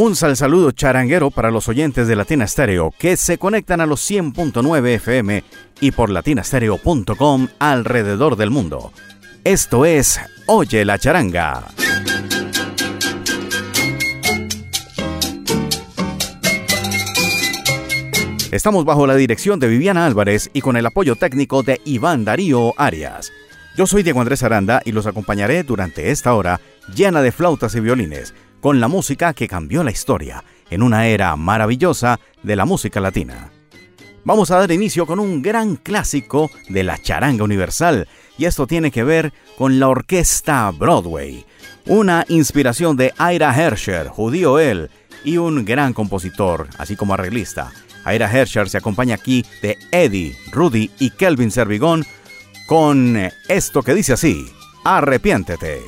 Un sal saludo charanguero para los oyentes de Latina Stereo que se conectan a los 100.9 FM y por latinastereo.com alrededor del mundo. Esto es Oye la charanga. Estamos bajo la dirección de Viviana Álvarez y con el apoyo técnico de Iván Darío Arias. Yo soy Diego Andrés Aranda y los acompañaré durante esta hora llena de flautas y violines con la música que cambió la historia en una era maravillosa de la música latina. Vamos a dar inicio con un gran clásico de la charanga universal y esto tiene que ver con la orquesta Broadway, una inspiración de Ira Hersher, judío él, y un gran compositor, así como arreglista. Ira Hersher se acompaña aquí de Eddie, Rudy y Kelvin Servigón con esto que dice así, arrepiéntete.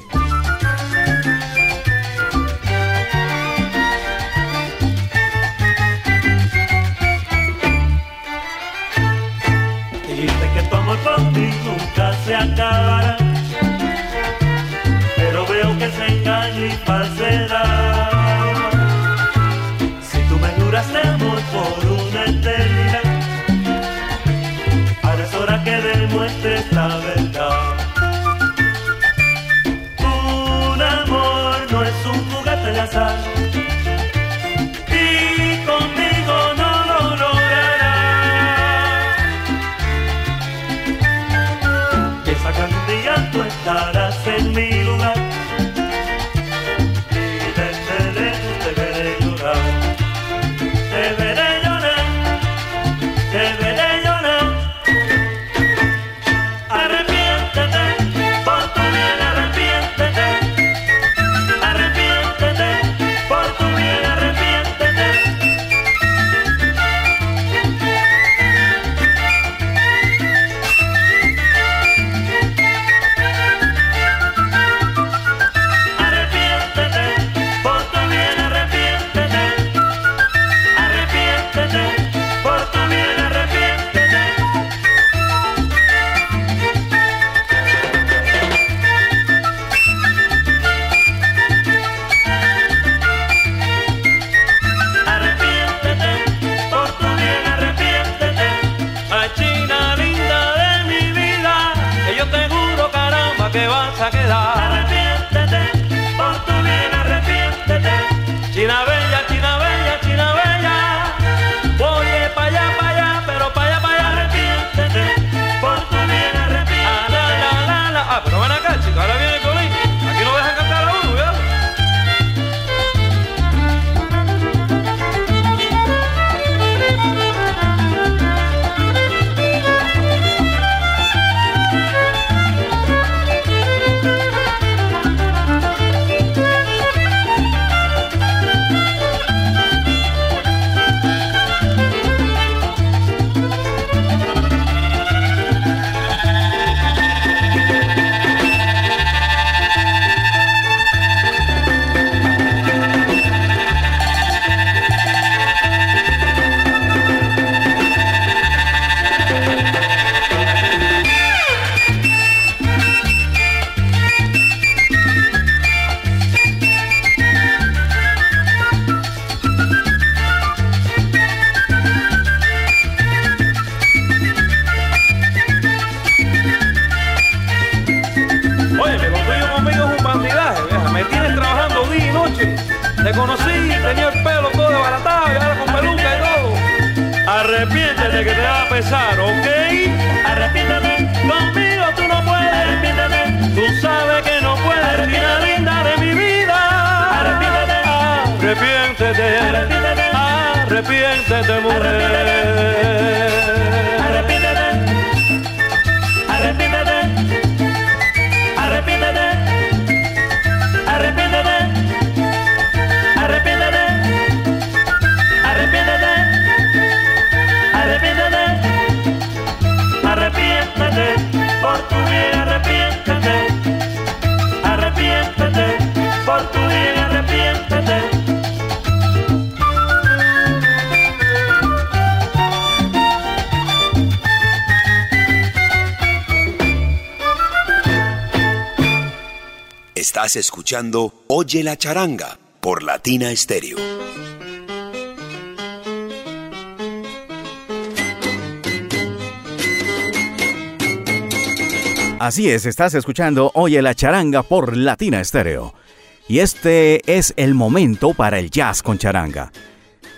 Acabará. Pero veo que se engaña y falsedad. Si tú me juraste amor por una eternidad, ahora es hora que demuestres la verdad. Un amor no es un juguete de azar. Oye la charanga por Latina Stereo. Así es, estás escuchando Oye la charanga por Latina Stereo. Y este es el momento para el jazz con charanga.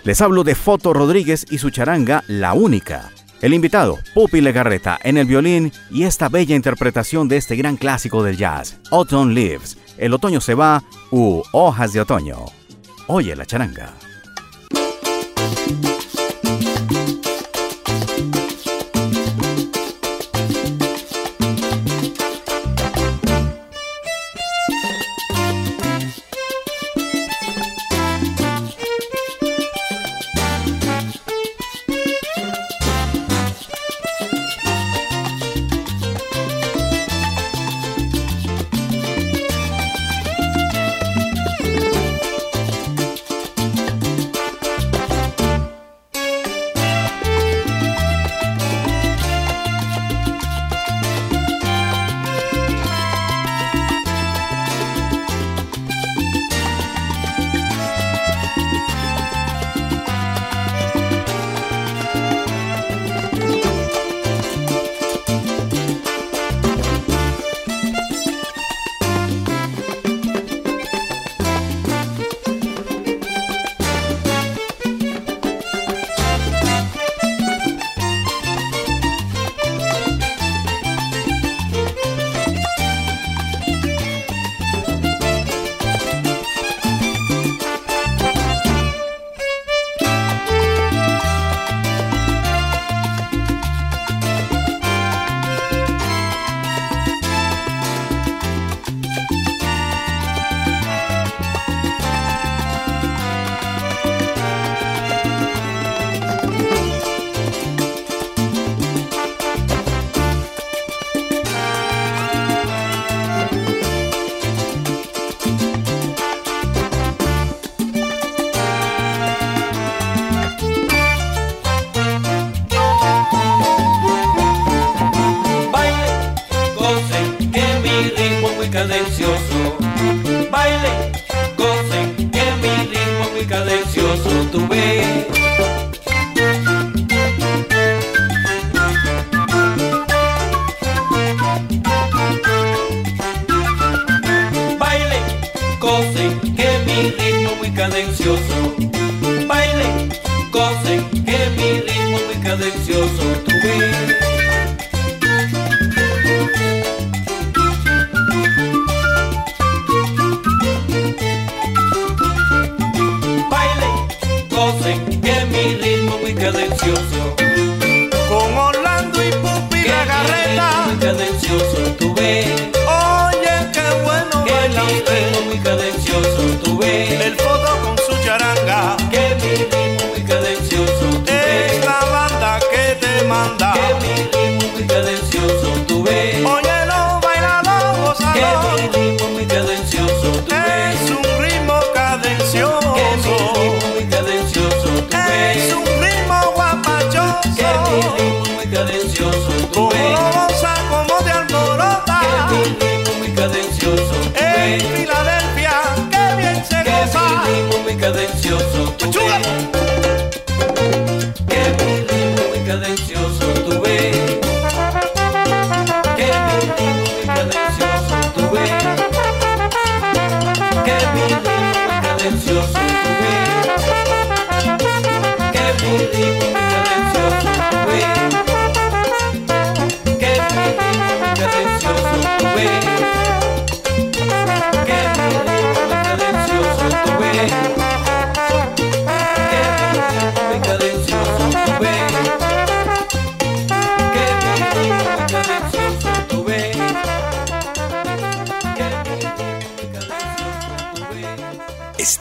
Les hablo de Foto Rodríguez y su charanga La Única. El invitado, Pupi Legarreta, en el violín y esta bella interpretación de este gran clásico del jazz, Autumn Leaves, El otoño se va u Hojas de otoño. Oye la charanga.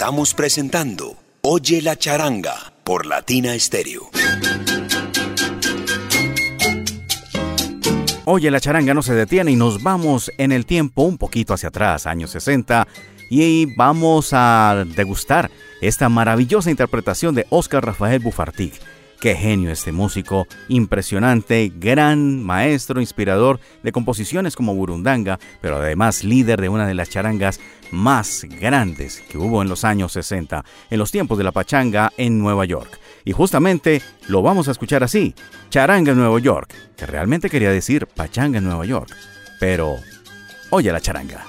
Estamos presentando Oye la charanga por Latina Stereo. Oye la charanga no se detiene y nos vamos en el tiempo un poquito hacia atrás, años 60, y vamos a degustar esta maravillosa interpretación de Oscar Rafael Bufartig Qué genio este músico, impresionante, gran maestro, inspirador de composiciones como Burundanga, pero además líder de una de las charangas más grandes que hubo en los años 60, en los tiempos de la pachanga en Nueva York. Y justamente lo vamos a escuchar así, charanga en Nueva York, que realmente quería decir pachanga en Nueva York. Pero, oye la charanga.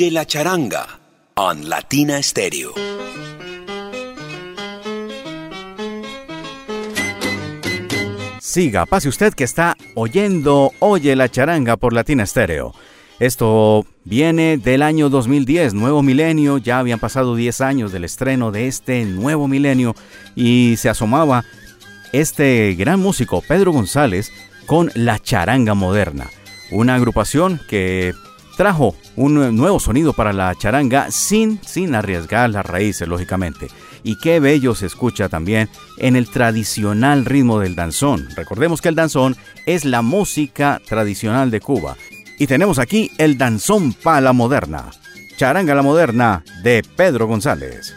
Oye la Charanga on Latina Stereo. Siga, pase usted que está oyendo Oye la Charanga por Latina Stereo. Esto viene del año 2010, nuevo milenio, ya habían pasado 10 años del estreno de este nuevo milenio y se asomaba este gran músico Pedro González con La Charanga Moderna, una agrupación que trajo un nuevo sonido para la charanga sin, sin arriesgar las raíces, lógicamente. Y qué bello se escucha también en el tradicional ritmo del danzón. Recordemos que el danzón es la música tradicional de Cuba. Y tenemos aquí el danzón para la moderna. Charanga la moderna de Pedro González.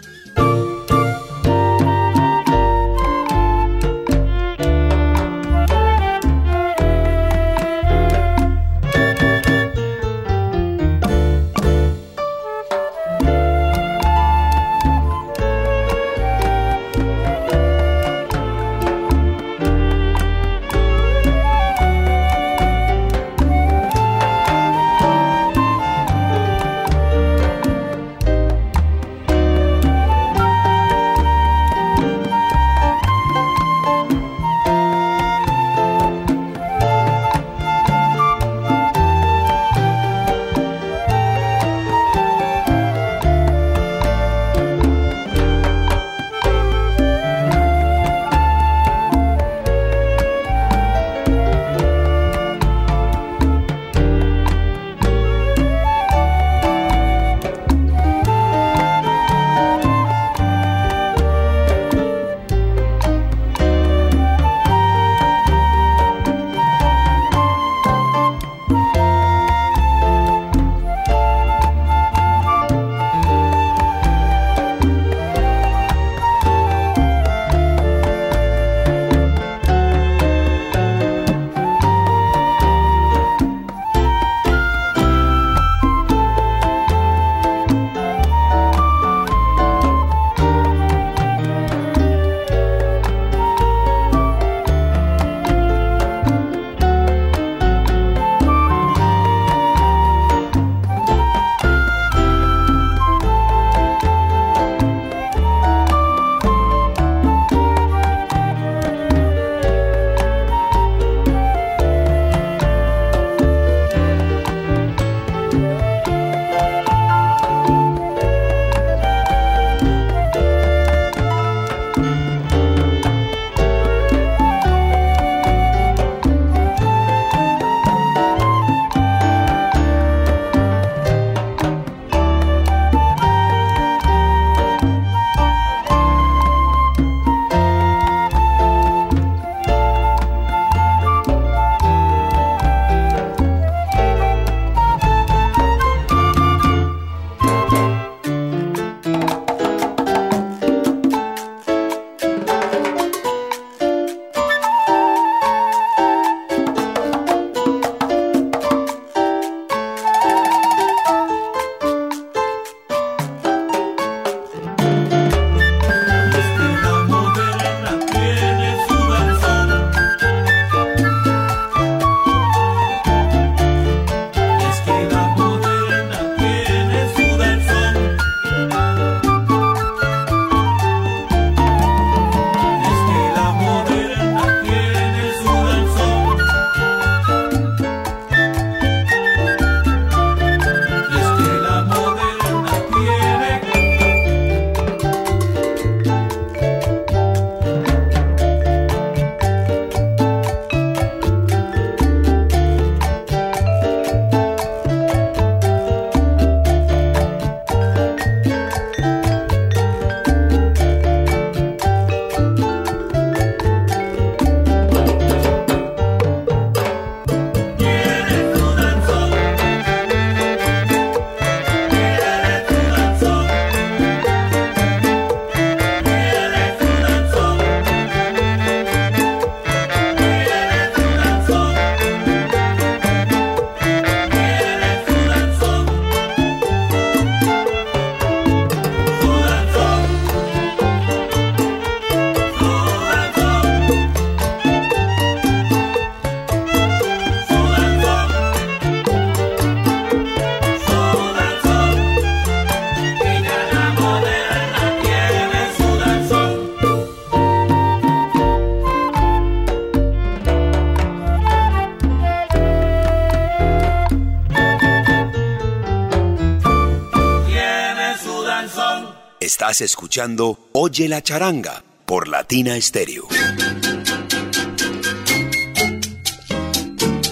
Oye la charanga por Latina Stereo.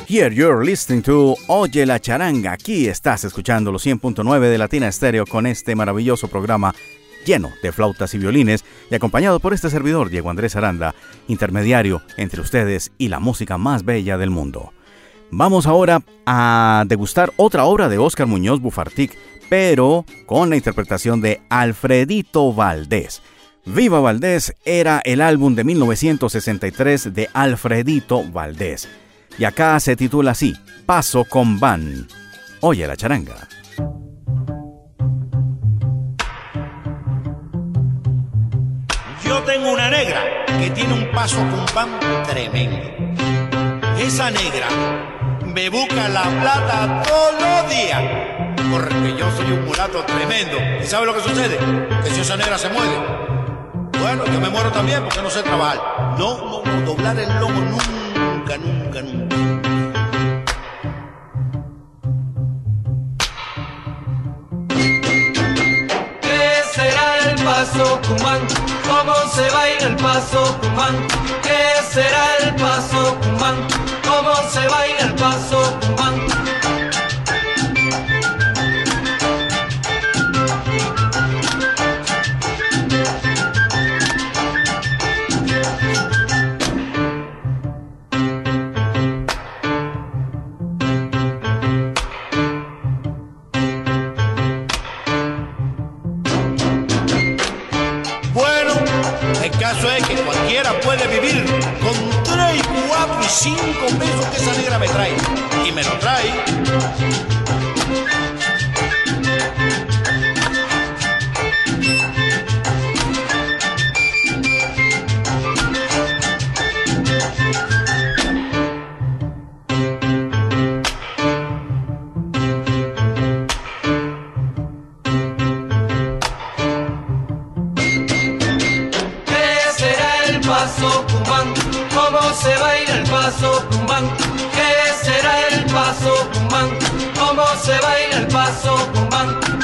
Here you're listening to Oye la charanga. Aquí estás escuchando los 100.9 de Latina Stereo con este maravilloso programa lleno de flautas y violines y acompañado por este servidor Diego Andrés Aranda, intermediario entre ustedes y la música más bella del mundo. Vamos ahora a degustar otra obra de Óscar Muñoz Bufartic, pero con la interpretación de Alfredito Valdés. Viva Valdés era el álbum de 1963 de Alfredito Valdés. Y acá se titula así, Paso con Van. Oye la charanga. Yo tengo una negra que tiene un paso con pan tremendo. Esa negra me busca la plata todos los días. Porque yo soy un mulato tremendo. ¿Y sabe lo que sucede? Que si esa negra se muere, bueno, yo me muero también porque no sé trabajar. No, no, no, doblar el lomo nunca, nunca, nunca. ¿Qué será el paso Cumán? ¿Cómo se baila el paso Cumán? ¿Qué será el paso Cumán? ¿Cómo se baila el paso Cumán? 4 y 5 pesos que esa negra me trae. Y me lo trae. Paso Cumán? ¿Cómo se baila el paso Cumán? ¿Qué será el paso Cumán? ¿Cómo se baila el paso Cumán?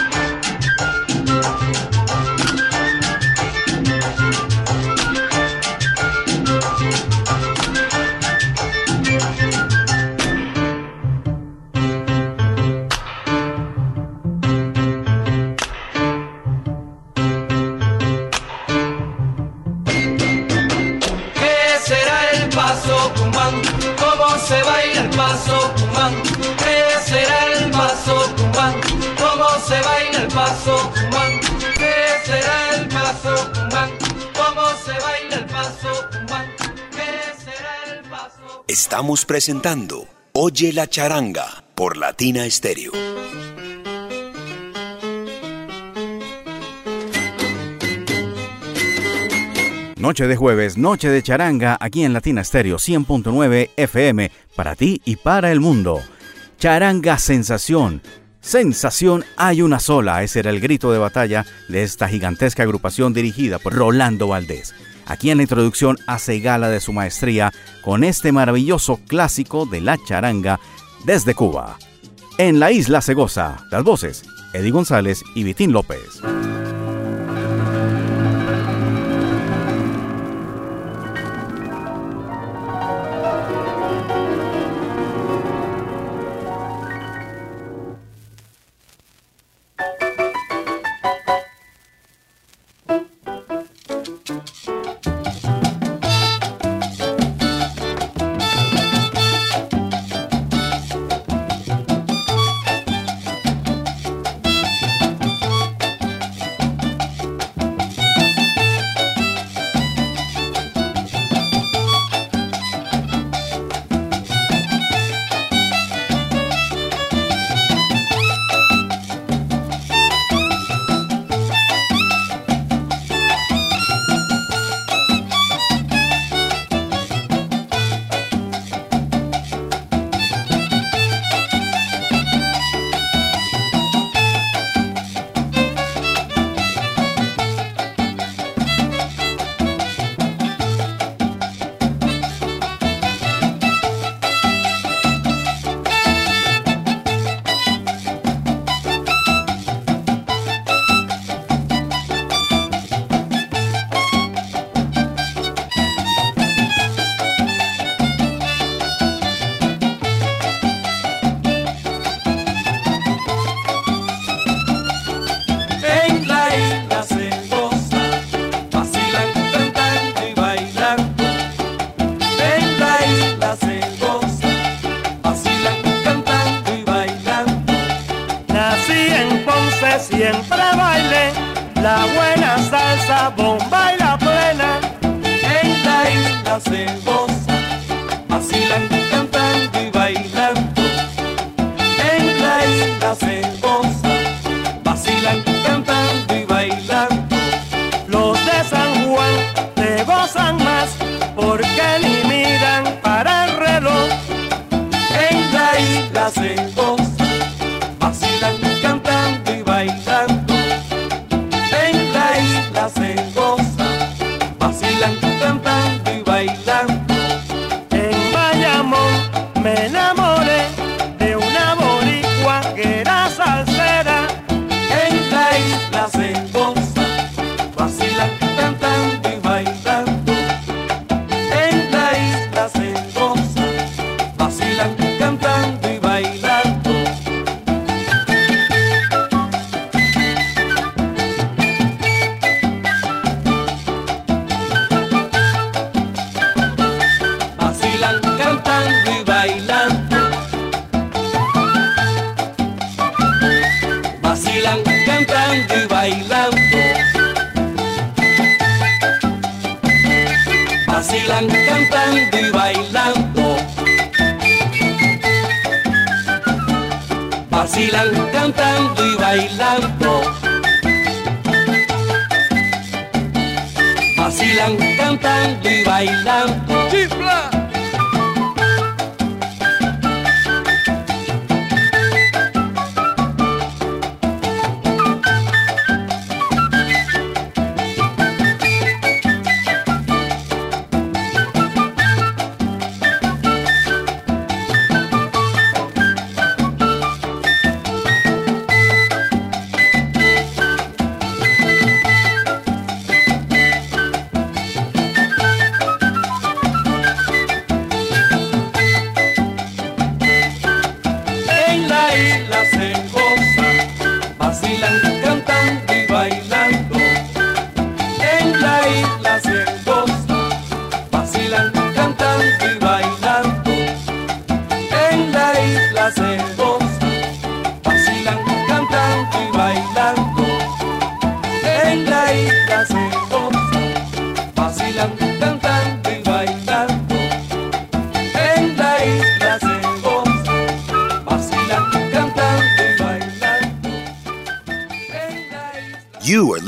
Estamos presentando Oye la charanga por Latina Stereo. Noche de jueves, noche de charanga, aquí en Latina Stereo 100.9 FM, para ti y para el mundo. Charanga Sensación. Sensación hay una sola, ese era el grito de batalla de esta gigantesca agrupación dirigida por Rolando Valdés. Aquí en la introducción hace gala de su maestría con este maravilloso clásico de la charanga desde Cuba. En la isla se goza, las voces, Eddie González y Vitín López.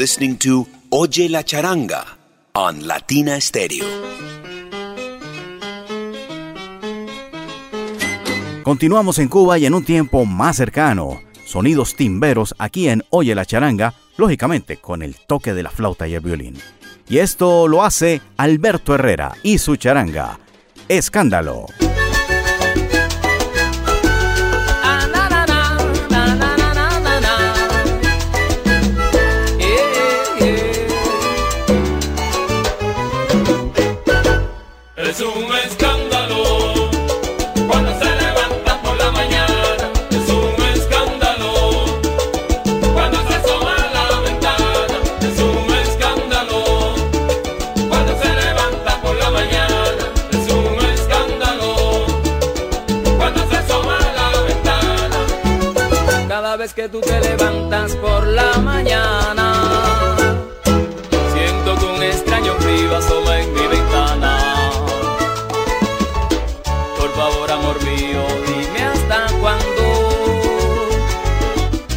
listening to Oye la Charanga on Latina Stereo. Continuamos en Cuba y en un tiempo más cercano. Sonidos timberos aquí en Oye la Charanga, lógicamente con el toque de la flauta y el violín. Y esto lo hace Alberto Herrera y su charanga. Escándalo.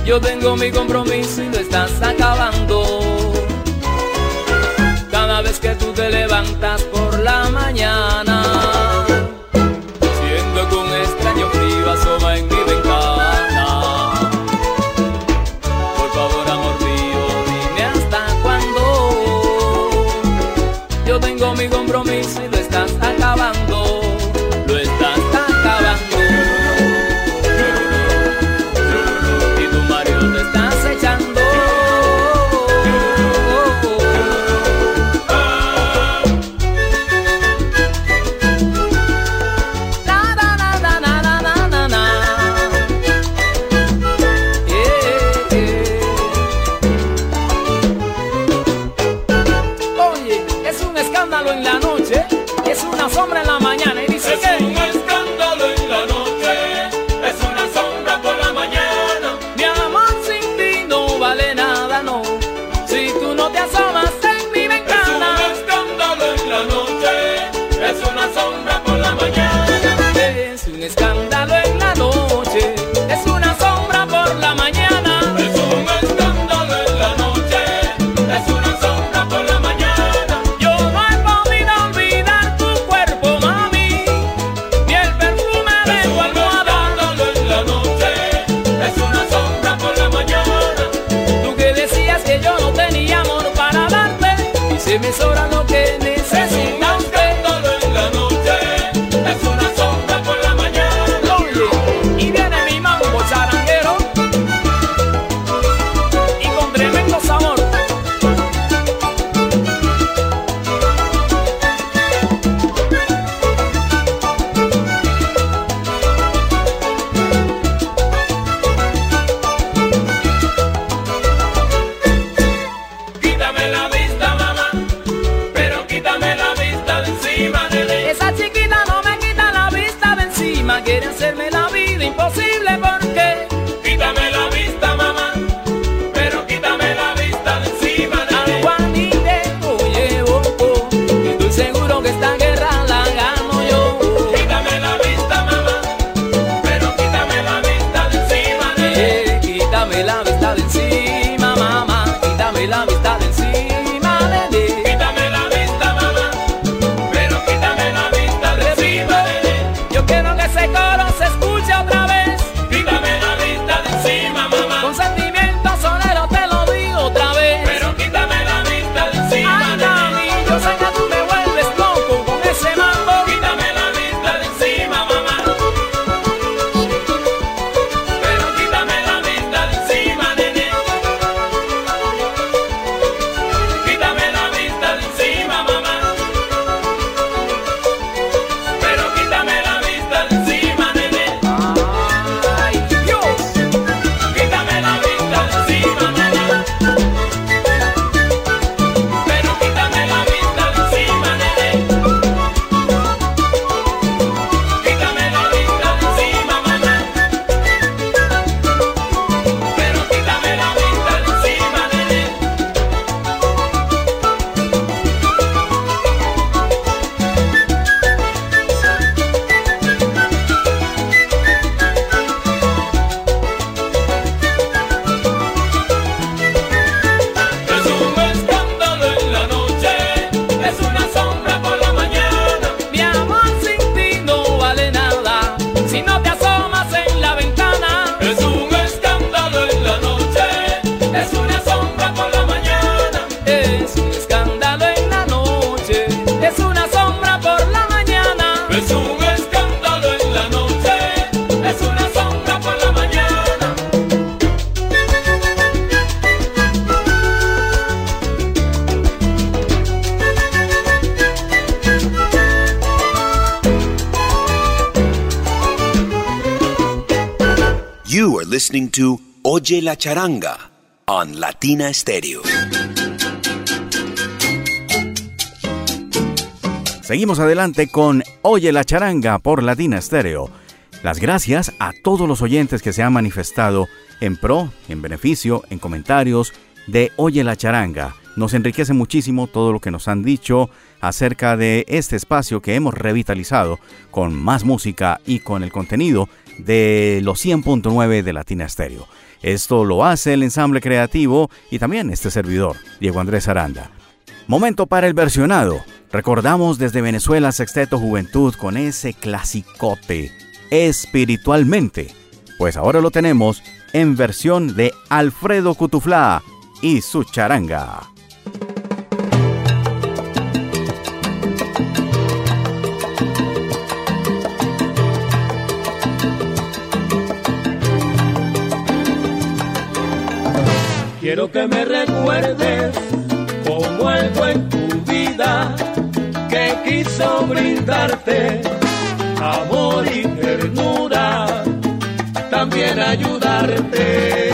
Yo tengo mi compromiso y lo estás acabando. listening to Oye la Charanga on Latina Stereo. Seguimos adelante con Oye la Charanga por Latina Stereo. Las gracias a todos los oyentes que se han manifestado en pro, en beneficio, en comentarios de Oye la Charanga. Nos enriquece muchísimo todo lo que nos han dicho acerca de este espacio que hemos revitalizado con más música y con el contenido de los 100.9 de Latina Stereo. Esto lo hace el ensamble creativo y también este servidor, Diego Andrés Aranda. Momento para el versionado. Recordamos desde Venezuela Sexteto Juventud con ese clasicote, espiritualmente. Pues ahora lo tenemos en versión de Alfredo Cutuflá y su charanga. Quiero que me recuerdes como algo en tu vida que quiso brindarte amor y ternura, también ayudarte.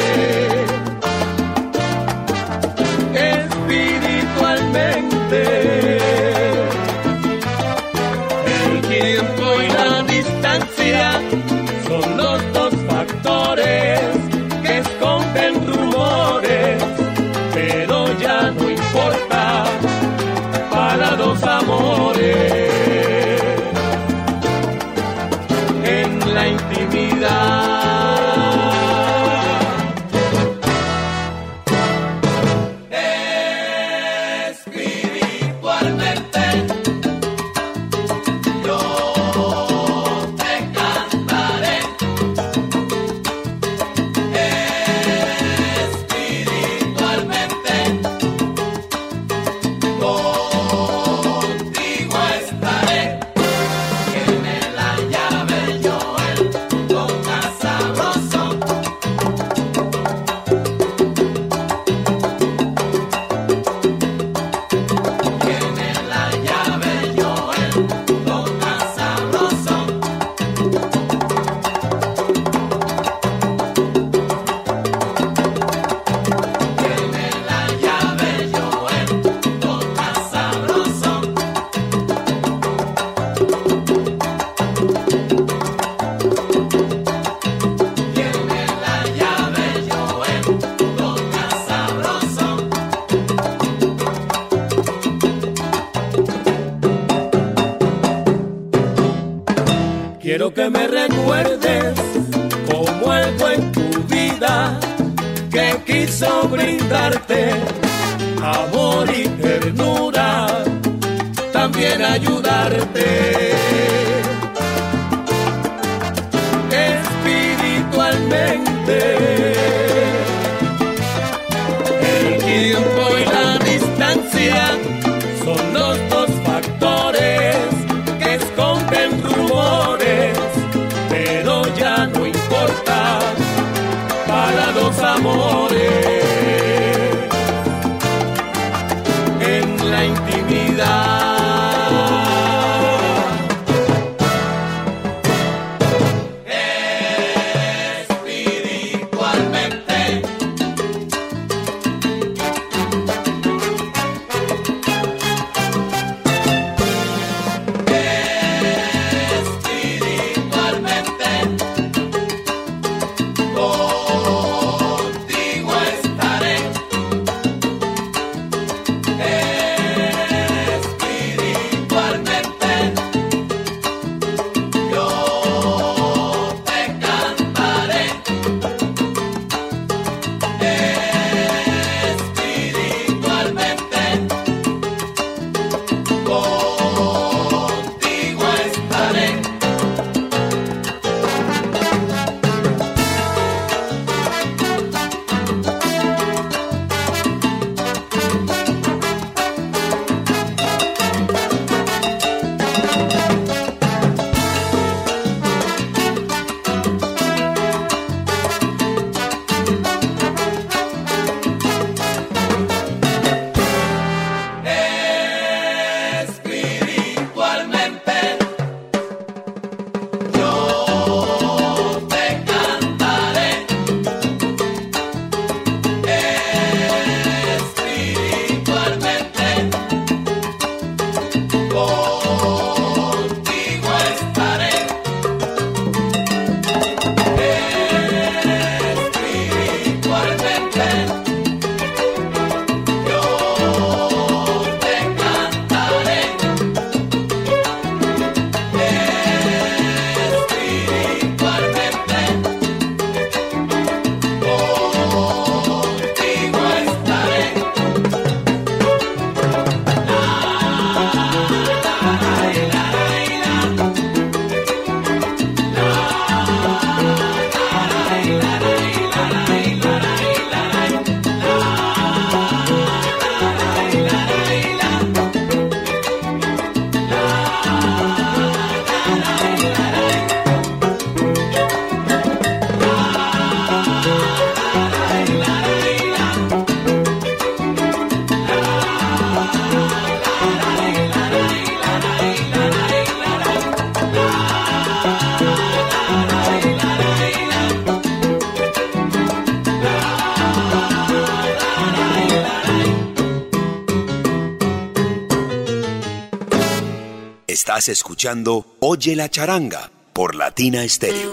Escuchando Oye la charanga por Latina Stereo.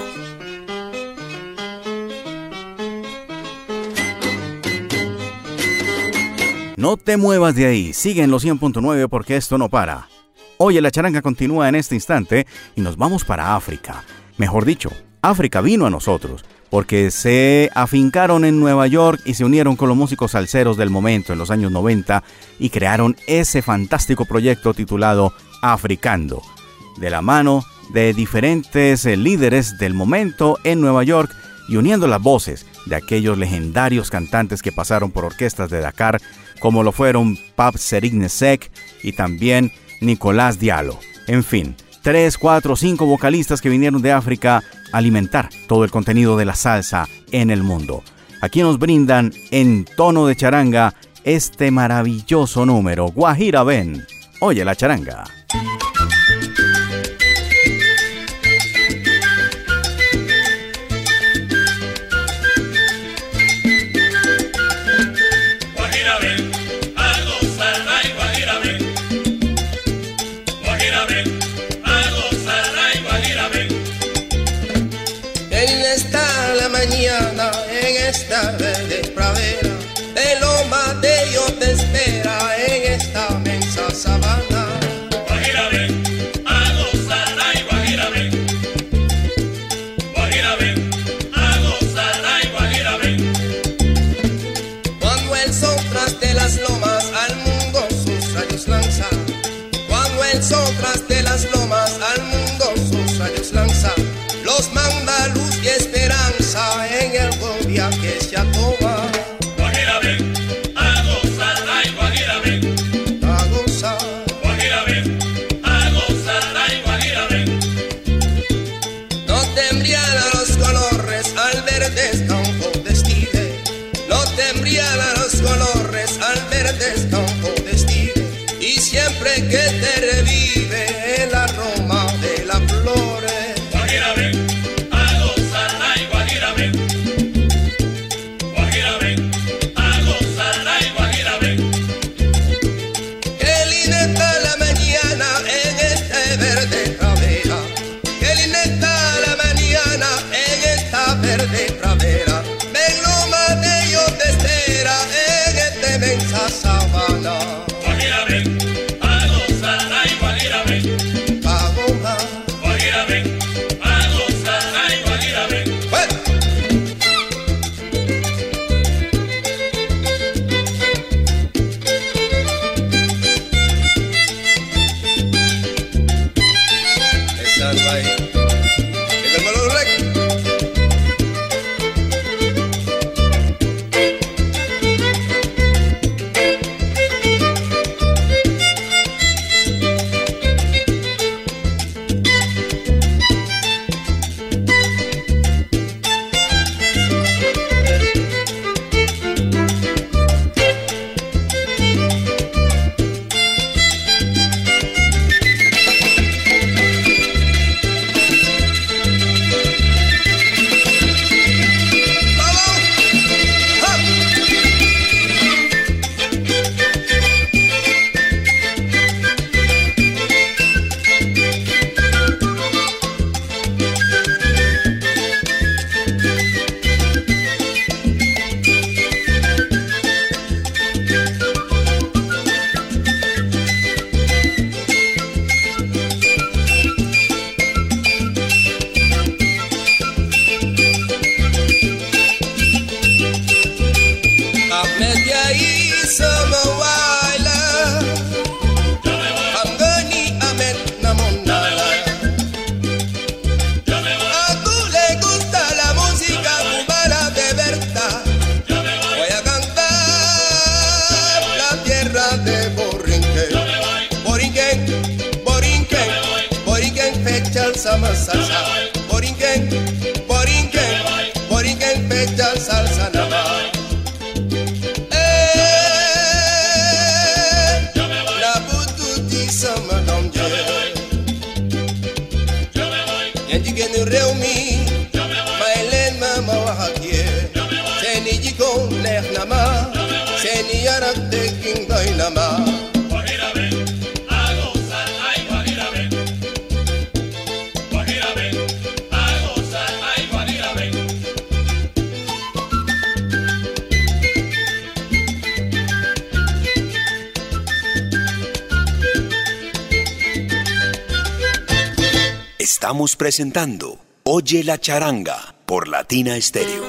No te muevas de ahí, sigue en los 100.9 porque esto no para. Oye la charanga continúa en este instante y nos vamos para África. Mejor dicho, África vino a nosotros porque se afincaron en Nueva York y se unieron con los músicos salseros del momento en los años 90 y crearon ese fantástico proyecto titulado Africando, de la mano de diferentes eh, líderes del momento en Nueva York y uniendo las voces de aquellos legendarios cantantes que pasaron por orquestas de Dakar, como lo fueron Pap Serignesek y también Nicolás Diallo. En fin, tres, cuatro, cinco vocalistas que vinieron de África a alimentar todo el contenido de la salsa en el mundo. Aquí nos brindan en tono de charanga este maravilloso número, Guajira Ben. Oye la charanga. Borinquen, borinquen, borinquen, pecha salsa naval. Eh, la pututi sama dom je. Yang juga nu reumi, mailen mama wahakie. Seni jiko neh seni yarak teking doy nama. Estamos presentando Oye la charanga por Latina Stereo.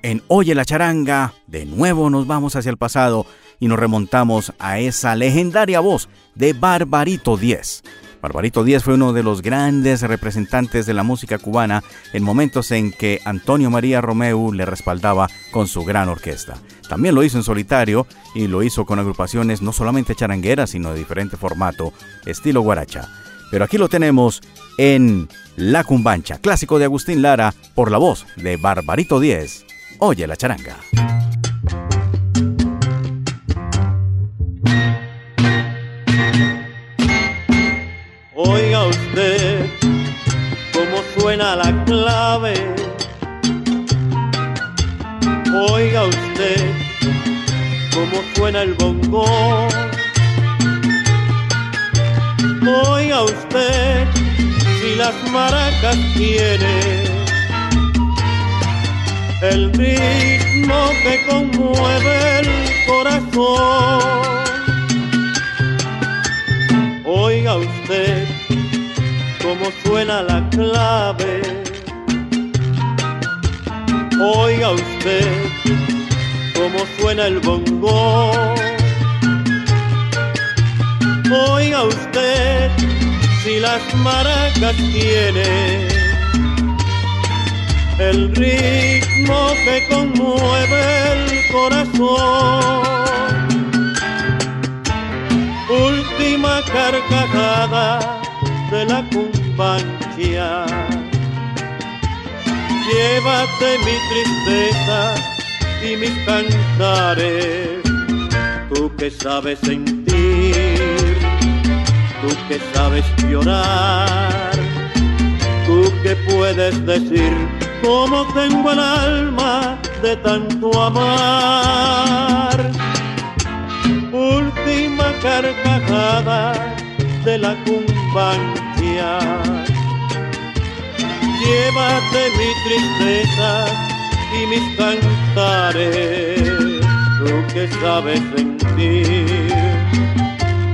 En Oye la charanga, de nuevo nos vamos hacia el pasado y nos remontamos a esa legendaria voz de Barbarito 10. Barbarito 10 fue uno de los grandes representantes de la música cubana en momentos en que Antonio María Romeu le respaldaba con su gran orquesta. También lo hizo en solitario y lo hizo con agrupaciones no solamente charangueras, sino de diferente formato, estilo guaracha. Pero aquí lo tenemos en La Cumbancha, clásico de Agustín Lara, por la voz de Barbarito 10. Oye la charanga. Oiga usted cómo suena la clave. Oiga usted cómo suena el bongo. Oiga usted si las maracas tienen el ritmo que conmueve el corazón. Oiga usted cómo suena la clave. Oiga usted cómo suena el bongo. Oiga usted si las maracas tienen el ritmo que conmueve el corazón. última carcajada de la cumbanchia. Llévate mi tristeza y mis cantares, tú que sabes sentir, tú que sabes llorar, tú que puedes decir cómo tengo el alma de tanto amar. Última carcajada de la cumbanchia. Llévate mi tristeza y mis cantares, tú que sabes sentir,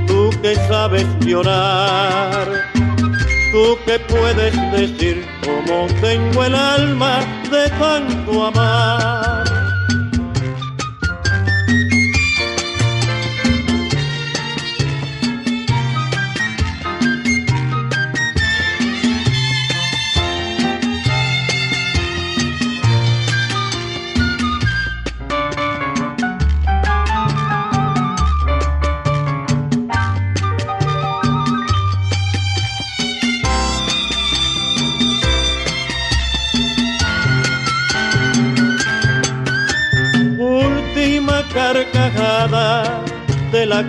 tú que sabes llorar, tú que puedes decir cómo tengo el alma de tanto amar.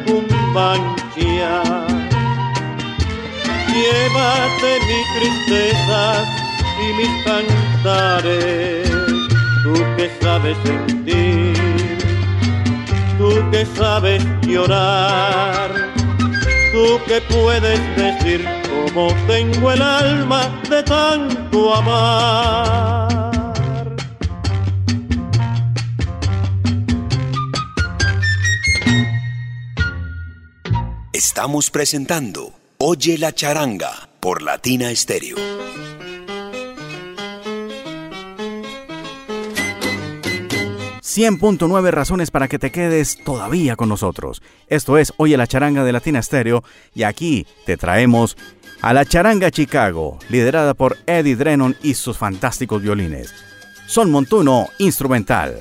Cumbanchia. Llévate mi tristeza y mis cantares, tú que sabes sentir, tú que sabes llorar, tú que puedes decir cómo tengo el alma de tanto amar. Estamos presentando Oye la charanga por Latina Stereo. ...100.9 razones para que te quedes todavía con nosotros. Esto es Oye la charanga de Latina Stereo... ...y aquí te traemos a la charanga Chicago... ...liderada por Eddie Drennon y sus fantásticos violines. Son Montuno, instrumental.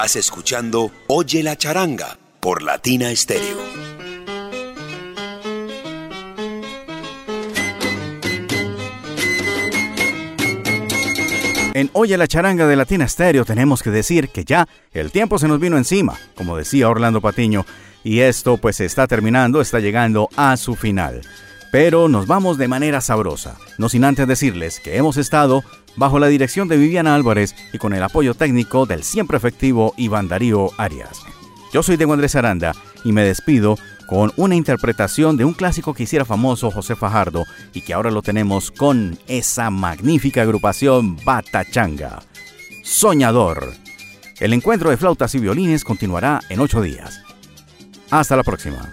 Estás escuchando Oye la charanga por Latina Stereo. En Oye la charanga de Latina Stereo tenemos que decir que ya el tiempo se nos vino encima, como decía Orlando Patiño, y esto pues se está terminando, está llegando a su final. Pero nos vamos de manera sabrosa, no sin antes decirles que hemos estado bajo la dirección de Viviana Álvarez y con el apoyo técnico del siempre efectivo Iván Darío Arias. Yo soy Diego Andrés Aranda y me despido con una interpretación de un clásico que hiciera famoso José Fajardo y que ahora lo tenemos con esa magnífica agrupación Batachanga. Soñador. El encuentro de flautas y violines continuará en ocho días. Hasta la próxima.